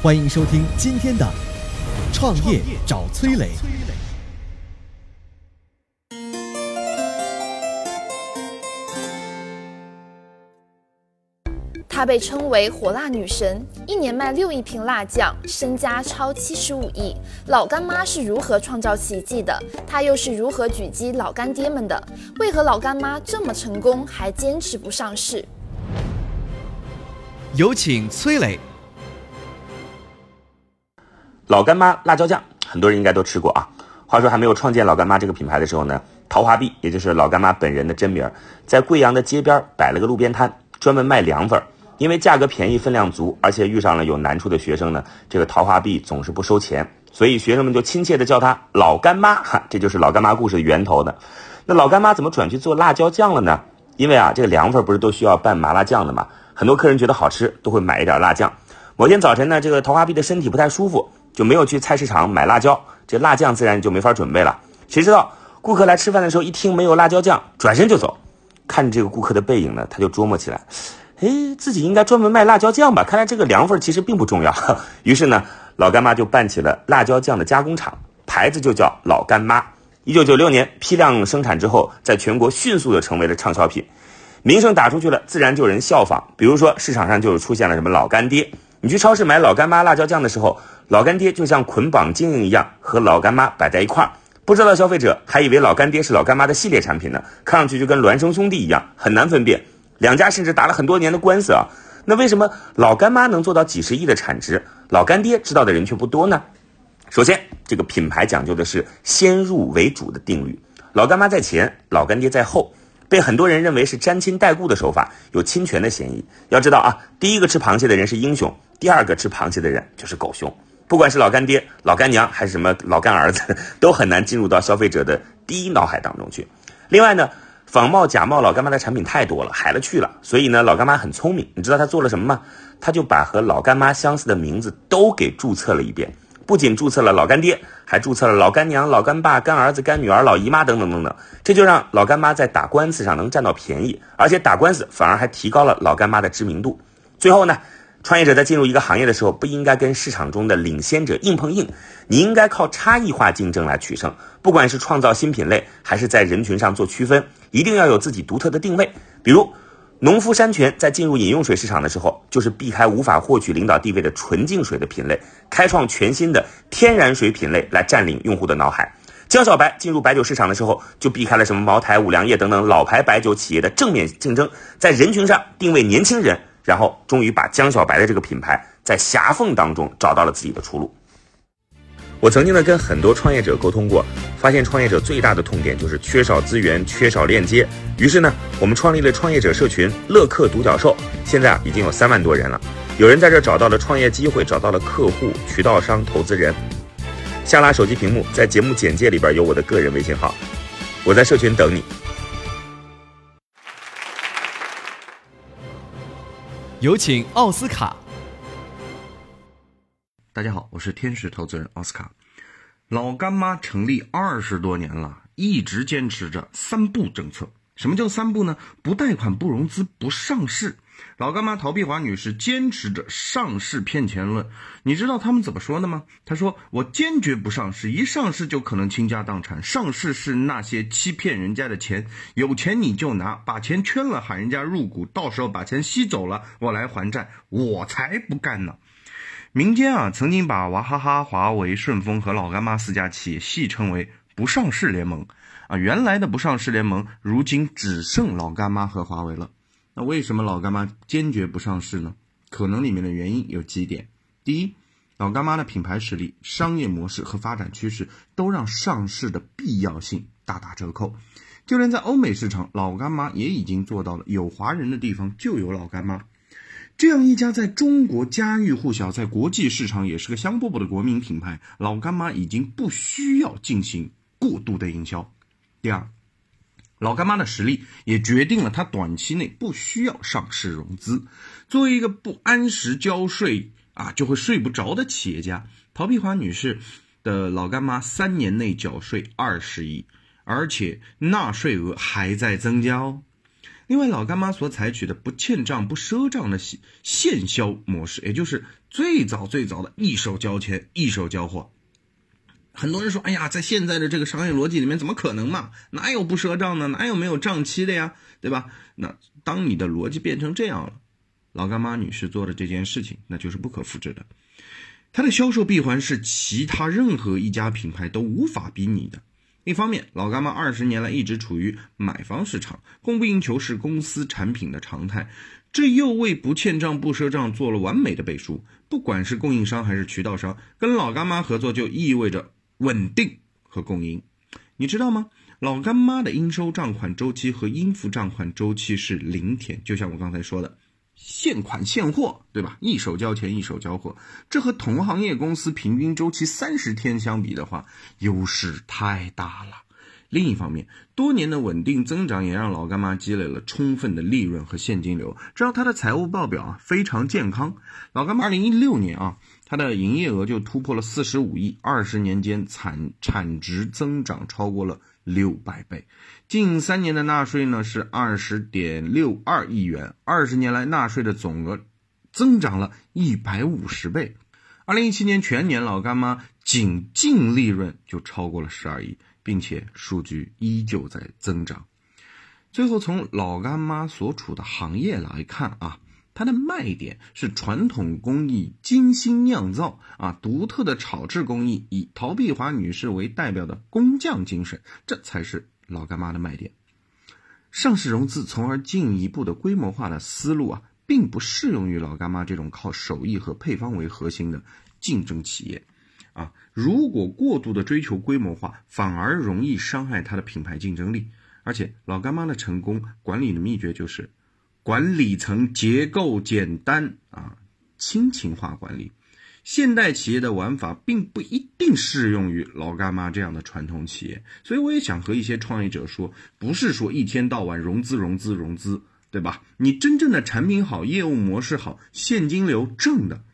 欢迎收听今天的《创业找崔磊》。她被称为“火辣女神”，一年卖六亿瓶辣酱，身家超七十五亿。老干妈是如何创造奇迹的？她又是如何狙击老干爹们的？为何老干妈这么成功，还坚持不上市？有请崔磊。老干妈辣椒酱，很多人应该都吃过啊。话说还没有创建老干妈这个品牌的时候呢，陶华碧，也就是老干妈本人的真名，在贵阳的街边摆了个路边摊，专门卖凉粉。因为价格便宜、分量足，而且遇上了有难处的学生呢，这个陶华碧总是不收钱，所以学生们就亲切的叫他老干妈。哈，这就是老干妈故事的源头的。那老干妈怎么转去做辣椒酱了呢？因为啊，这个凉粉不是都需要拌麻辣酱的嘛，很多客人觉得好吃，都会买一点辣酱。某天早晨呢，这个陶华碧的身体不太舒服，就没有去菜市场买辣椒，这辣酱自然就没法准备了。谁知道顾客来吃饭的时候，一听没有辣椒酱，转身就走。看着这个顾客的背影呢，他就琢磨起来。哎，自己应该专门卖辣椒酱吧？看来这个凉粉其实并不重要。于是呢，老干妈就办起了辣椒酱的加工厂，牌子就叫老干妈。一九九六年批量生产之后，在全国迅速的成为了畅销品，名声打出去了，自然就有人效仿。比如说市场上就出现了什么老干爹，你去超市买老干妈辣椒酱的时候，老干爹就像捆绑经营一样，和老干妈摆在一块儿。不知道消费者还以为老干爹是老干妈的系列产品呢，看上去就跟孪生兄弟一样，很难分辨。两家甚至打了很多年的官司啊，那为什么老干妈能做到几十亿的产值，老干爹知道的人却不多呢？首先，这个品牌讲究的是先入为主的定律，老干妈在前，老干爹在后，被很多人认为是沾亲带故的手法，有侵权的嫌疑。要知道啊，第一个吃螃蟹的人是英雄，第二个吃螃蟹的人就是狗熊。不管是老干爹、老干娘还是什么老干儿子，都很难进入到消费者的第一脑海当中去。另外呢？仿冒假冒老干妈的产品太多了，海了去了。所以呢，老干妈很聪明，你知道他做了什么吗？他就把和老干妈相似的名字都给注册了一遍，不仅注册了老干爹，还注册了老干娘、老干爸、干儿子、干女儿、老姨妈等等等等。这就让老干妈在打官司上能占到便宜，而且打官司反而还提高了老干妈的知名度。最后呢？创业者在进入一个行业的时候，不应该跟市场中的领先者硬碰硬，你应该靠差异化竞争来取胜。不管是创造新品类，还是在人群上做区分，一定要有自己独特的定位。比如，农夫山泉在进入饮用水市场的时候，就是避开无法获取领导地位的纯净水的品类，开创全新的天然水品类来占领用户的脑海。江小白进入白酒市场的时候，就避开了什么茅台、五粮液等等老牌白酒企业的正面竞争，在人群上定位年轻人。然后终于把江小白的这个品牌在狭缝当中找到了自己的出路。我曾经呢跟很多创业者沟通过，发现创业者最大的痛点就是缺少资源、缺少链接。于是呢，我们创立了创业者社群“乐客独角兽”，现在啊已经有三万多人了。有人在这找到了创业机会，找到了客户、渠道商、投资人。下拉手机屏幕，在节目简介里边有我的个人微信号，我在社群等你。有请奥斯卡。大家好，我是天使投资人奥斯卡。老干妈成立二十多年了，一直坚持着三不政策。什么叫三不呢？不贷款、不融资、不上市。老干妈陶碧华女士坚持着上市骗钱论，你知道他们怎么说的吗？她说：“我坚决不上市，一上市就可能倾家荡产。上市是那些欺骗人家的钱，有钱你就拿，把钱圈了喊人家入股，到时候把钱吸走了，我来还债，我才不干呢。”民间啊，曾经把娃哈哈、华为、顺丰和老干妈四家企业戏称为“不上市联盟”。啊，原来的不上市联盟，如今只剩老干妈和华为了。那为什么老干妈坚决不上市呢？可能里面的原因有几点：第一，老干妈的品牌实力、商业模式和发展趋势都让上市的必要性大打折扣。就连在欧美市场，老干妈也已经做到了有华人的地方就有老干妈。这样一家在中国家喻户晓、在国际市场也是个香饽饽的国民品牌，老干妈已经不需要进行过度的营销。第二。老干妈的实力也决定了它短期内不需要上市融资。作为一个不按时交税啊就会睡不着的企业家，陶碧华女士的老干妈三年内缴税二十亿，而且纳税额还在增加哦。另外，老干妈所采取的不欠账不赊账的现销模式，也就是最早最早的一手交钱一手交货。很多人说：“哎呀，在现在的这个商业逻辑里面，怎么可能嘛？哪有不赊账呢？哪有没有账期的呀？对吧？”那当你的逻辑变成这样了，老干妈女士做的这件事情，那就是不可复制的。它的销售闭环是其他任何一家品牌都无法比拟的。一方面，老干妈二十年来一直处于买方市场，供不应求是公司产品的常态，这又为不欠账不赊账做了完美的背书。不管是供应商还是渠道商，跟老干妈合作就意味着稳定和共赢。你知道吗？老干妈的应收账款周期和应付账款周期是零天，就像我刚才说的。现款现货，对吧？一手交钱一手交货，这和同行业公司平均周期三十天相比的话，优势太大了。另一方面，多年的稳定增长也让老干妈积累了充分的利润和现金流，这让它的财务报表啊非常健康。老干妈二零一六年啊，它的营业额就突破了四十五亿，二十年间产产值增长超过了。六百倍，近三年的纳税呢是二十点六二亿元，二十年来纳税的总额增长了一百五十倍。二零一七年全年老干妈仅净利润就超过了十二亿，并且数据依旧在增长。最后从老干妈所处的行业来看啊。它的卖点是传统工艺精心酿造啊，独特的炒制工艺，以陶碧华女士为代表的工匠精神，这才是老干妈的卖点。上市融资，从而进一步的规模化的思路啊，并不适用于老干妈这种靠手艺和配方为核心的竞争企业啊。如果过度的追求规模化，反而容易伤害它的品牌竞争力。而且，老干妈的成功管理的秘诀就是。管理层结构简单啊，亲情化管理。现代企业的玩法并不一定适用于老干妈这样的传统企业，所以我也想和一些创业者说，不是说一天到晚融资融资融资，对吧？你真正的产品好，业务模式好，现金流正的，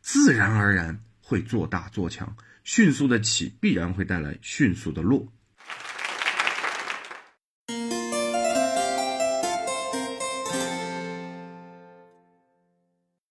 自然而然会做大做强，迅速的起必然会带来迅速的落。